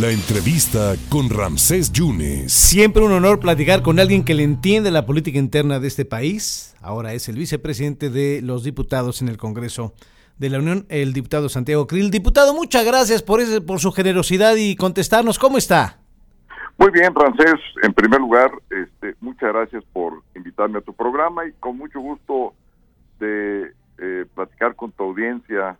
La entrevista con Ramsés Yunes. Siempre un honor platicar con alguien que le entiende la política interna de este país. Ahora es el vicepresidente de los diputados en el Congreso de la Unión, el diputado Santiago Krill. Diputado, muchas gracias por, ese, por su generosidad y contestarnos. ¿Cómo está? Muy bien, Francés. En primer lugar, este, muchas gracias por invitarme a tu programa y con mucho gusto de eh, platicar con tu audiencia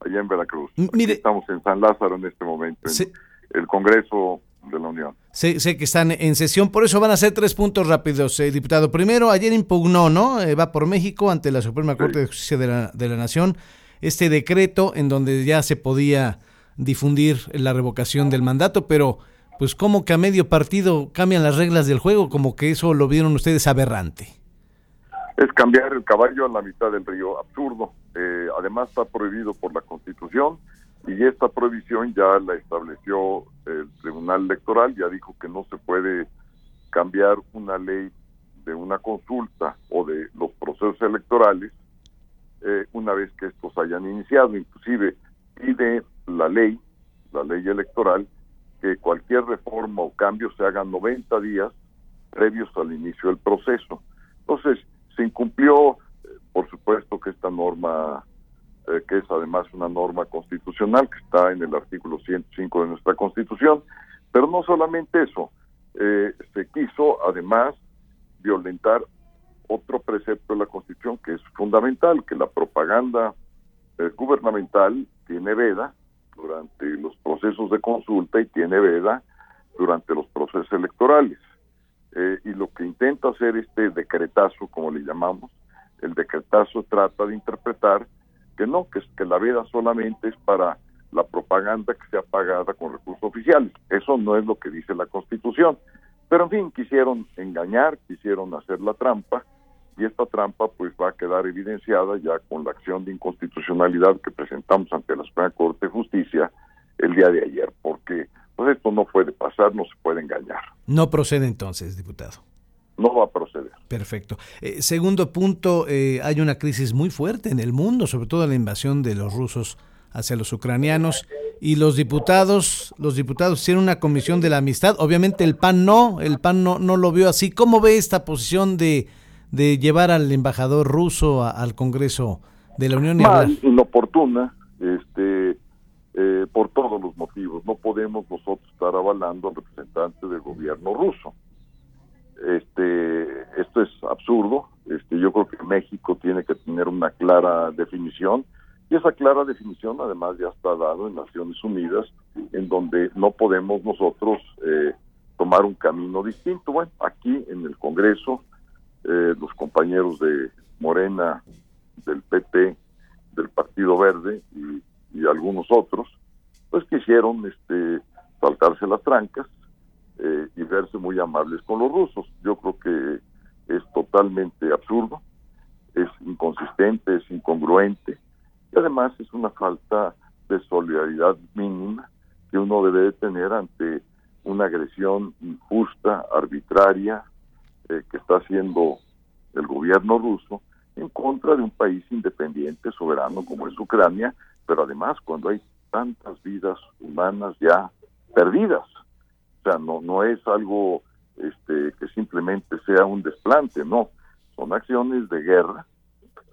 allá en Veracruz. Mire, estamos en San Lázaro en este momento. En, el Congreso de la Unión. Sé, sé, que están en sesión, por eso van a ser tres puntos rápidos, eh, diputado. Primero, ayer impugnó, ¿no? Eh, va por México ante la Suprema Corte de Justicia de la, de la Nación este decreto en donde ya se podía difundir la revocación del mandato, pero pues como que a medio partido cambian las reglas del juego, como que eso lo vieron ustedes aberrante. Es cambiar el caballo a la mitad del río, absurdo. Eh, además está prohibido por la Constitución y esta prohibición ya la estableció el Tribunal Electoral, ya dijo que no se puede cambiar una ley de una consulta o de los procesos electorales eh, una vez que estos hayan iniciado. Inclusive pide la ley, la ley electoral, que cualquier reforma o cambio se haga 90 días previos al inicio del proceso. Entonces, se incumplió, eh, por supuesto que esta norma eh, que es además una norma constitucional que está en el artículo 105 de nuestra Constitución. Pero no solamente eso, eh, se quiso además violentar otro precepto de la Constitución que es fundamental, que la propaganda eh, gubernamental tiene veda durante los procesos de consulta y tiene veda durante los procesos electorales. y lo que intenta hacer este decretazo, como le llamamos, el decretazo trata de interpretar que no, que, que la veda solamente es para la propaganda que sea pagada con recursos oficiales. Eso no es lo que dice la Constitución. Pero en fin, quisieron engañar, quisieron hacer la trampa y esta trampa pues va a quedar evidenciada ya con la acción de inconstitucionalidad que presentamos ante la Suprema Corte de Justicia el día de ayer, porque pues esto no puede pasar, no se puede engañar. No procede entonces, diputado no va a proceder. Perfecto. Eh, segundo punto, eh, hay una crisis muy fuerte en el mundo, sobre todo la invasión de los rusos hacia los ucranianos y los diputados, los diputados tienen una comisión de la amistad. Obviamente el PAN no, el PAN no, no lo vio así. ¿Cómo ve esta posición de, de llevar al embajador ruso al Congreso de la Unión? Mal, inoportuna, este, eh, por todos los motivos. No podemos nosotros estar avalando al representante del gobierno ruso este esto es absurdo. Este yo creo que México tiene que tener una clara definición y esa clara definición además ya está dado en Naciones Unidas en donde no podemos nosotros eh, tomar un camino distinto. Bueno aquí en el Congreso eh, los compañeros de Morena del PP del Partido Verde y, y algunos otros pues quisieron este saltarse las trancas eh, y verse muy amables con los rusos. Yo creo que es totalmente absurdo, es inconsistente, es incongruente y además es una falta de solidaridad mínima que uno debe de tener ante una agresión injusta, arbitraria, eh, que está haciendo el gobierno ruso en contra de un país independiente, soberano como es Ucrania, pero además cuando hay tantas vidas humanas ya perdidas. O sea, no, no es algo este, que simplemente sea un desplante, no. Son acciones de guerra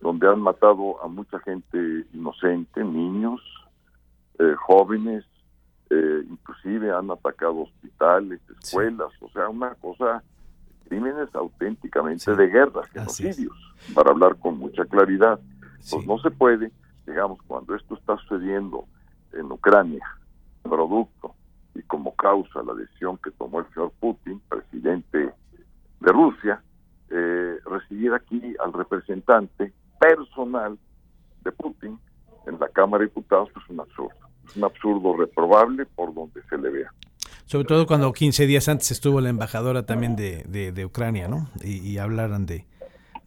donde han matado a mucha gente inocente, niños, eh, jóvenes, eh, inclusive han atacado hospitales, escuelas, o sea, una cosa, crímenes auténticamente de guerra, genocidios, para hablar con mucha claridad. Pues no se puede, digamos, cuando esto está sucediendo en Ucrania, producto y como causa la decisión que tomó el señor Putin, presidente de Rusia, eh, recibir aquí al representante personal de Putin en la Cámara de Diputados es un absurdo. Es un absurdo reprobable por donde se le vea. Sobre todo cuando 15 días antes estuvo la embajadora también de, de, Ucrania, ¿no? Y, hablaran de,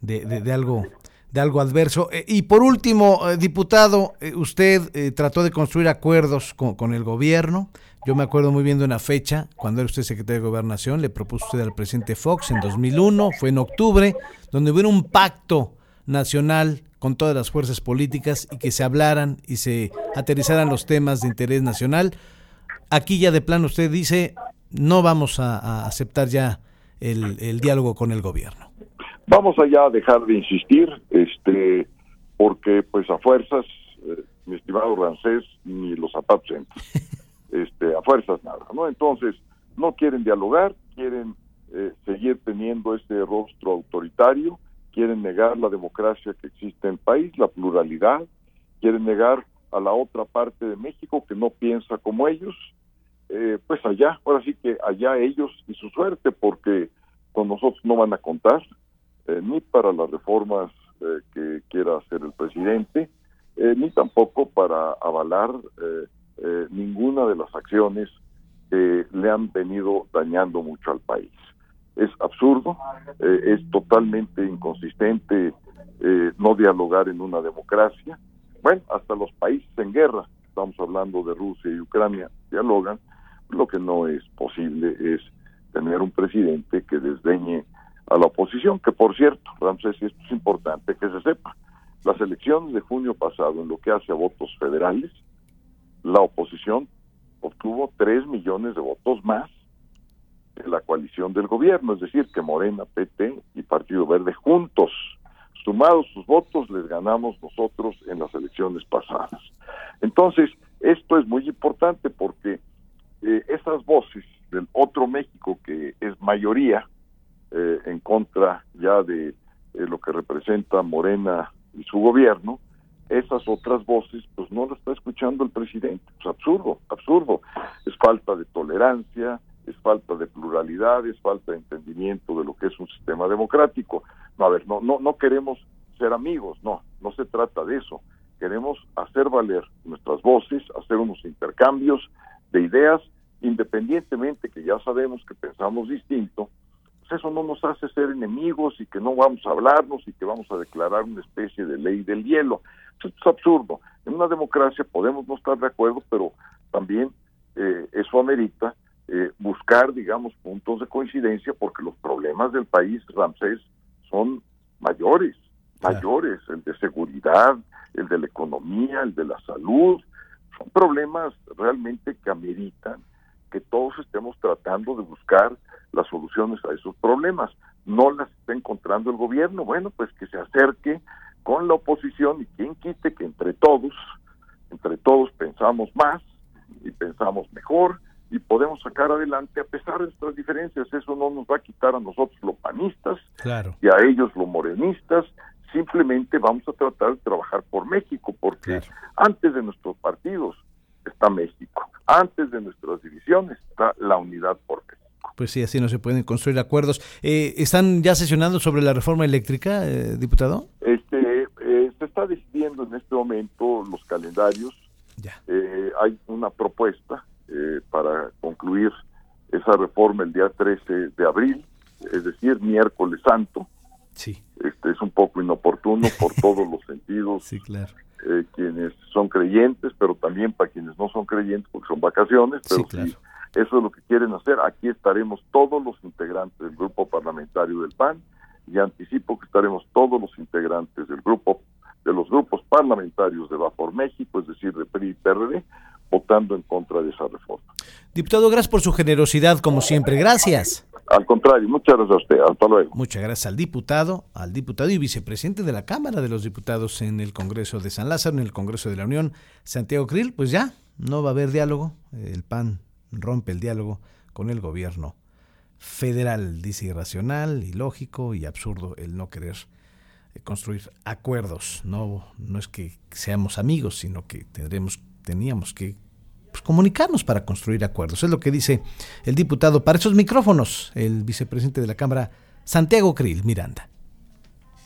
de, algo de algo adverso. Eh, y por último, eh, diputado, usted trató de construir acuerdos con, con, el gobierno, yo me acuerdo muy bien de una fecha, cuando era usted secretario de Gobernación, le propuso usted al presidente Fox en 2001, fue en octubre, donde hubo un pacto nacional con todas las fuerzas políticas y que se hablaran y se aterrizaran los temas de interés nacional. aquí ya de plano usted dice, no vamos a, aceptar ya el, diálogo con el gobierno. Vamos allá a dejar de insistir, este, porque pues a fuerzas, eh, mi estimado Rancés, ni los zapatos este, a fuerzas nada, ¿no? Entonces, no quieren dialogar, quieren eh, seguir teniendo este rostro autoritario, quieren negar la democracia que existe en el país, la pluralidad, quieren negar a la otra parte de México que no piensa como ellos, eh, pues allá, ahora sí que allá ellos y su suerte, porque con nosotros no van a contar, eh, ni para las reformas que quiera hacer el presidente, ni tampoco para avalar ninguna de las acciones que le han venido dañando mucho al país es absurdo, eh, es totalmente inconsistente eh, no dialogar en una democracia. Bueno, hasta los países en guerra, estamos hablando de Rusia y Ucrania, dialogan. Lo que no es posible es tener un presidente que desdeñe a la oposición, que por cierto, Ramsés, esto es importante que se sepa, las elecciones de junio pasado, en lo que hace a votos federales, la oposición obtuvo tres millones de votos más la coalición del gobierno, es decir, que Morena, PT y Partido Verde juntos, sumados sus votos, les ganamos nosotros en las elecciones pasadas. Entonces, esto es muy importante porque eh, esas voces del otro México, que es mayoría eh, en contra ya de eh, lo que representa Morena y su gobierno, esas otras voces, no las está escuchando el presidente. Es absurdo, absurdo. Es falta de tolerancia, es falta de pluralidad, es falta de entendimiento de lo que es un sistema democrático. No, a ver, no, no, no queremos ser amigos, no, no se trata de eso. Queremos hacer valer nuestras voces, hacer unos intercambios de ideas, independientemente que ya sabemos que pensamos distinto, pues eso no nos hace ser enemigos y que no vamos a hablarnos y que vamos a declarar una especie de ley del hielo. Esto es absurdo. En una democracia podemos no estar de acuerdo, pero también eh, eso amerita eh, buscar, digamos, puntos de coincidencia, porque los problemas del país, Ramsés, son mayores, mayores, el de seguridad, el de la economía, el de la salud, son problemas realmente que ameritan que todos estemos tratando de buscar las soluciones a esos problemas. No las está encontrando el gobierno, bueno, pues que se acerque con la oposición y quien quite que entre todos, entre todos pensamos más y pensamos mejor y podemos sacar adelante a pesar de nuestras diferencias. Eso no nos va a quitar a nosotros los panistas y a ellos los morenistas. Simplemente vamos a tratar de trabajar por México, porque antes de nuestros partidos está México, antes de nuestras divisiones está la unidad por México. Pues sí, así no se pueden construir acuerdos. Eh, ¿Están ya sesionando sobre la reforma eléctrica, eh, diputado? Eh, en este momento los calendarios. Ya. hay una propuesta eh, para concluir esa reforma el día 13 de abril, es decir, miércoles santo. Sí. Este es un poco inoportuno por todos los sentidos. Sí, claro. Eh, quienes son creyentes, pero también para quienes no son creyentes porque son vacaciones, pero sí, eso es lo que quieren hacer. Aquí estaremos todos los integrantes del grupo parlamentario del PAN y anticipo que estaremos todos los integrantes del grupo de los grupos parlamentarios de Va por México, es decir, de PRI y PRD, votando en contra de esa reforma. Diputado, gracias por su generosidad, como siempre. Gracias. Al contrario, muchas gracias a usted. Hasta luego. Muchas gracias al diputado, al diputado y vicepresidente de la Cámara de los Diputados en el Congreso de San Lázaro, en el Congreso de la Unión, Santiago Krill. Pues ya, no va a haber diálogo. El PAN rompe el diálogo con el gobierno federal. Dice irracional, ilógico y absurdo el no querer construir acuerdos. No, no es que seamos amigos, sino que tendremos teníamos que pues, comunicarnos para construir acuerdos. Es lo que dice el diputado para esos micrófonos, el vicepresidente de la Cámara, Santiago Krill Miranda.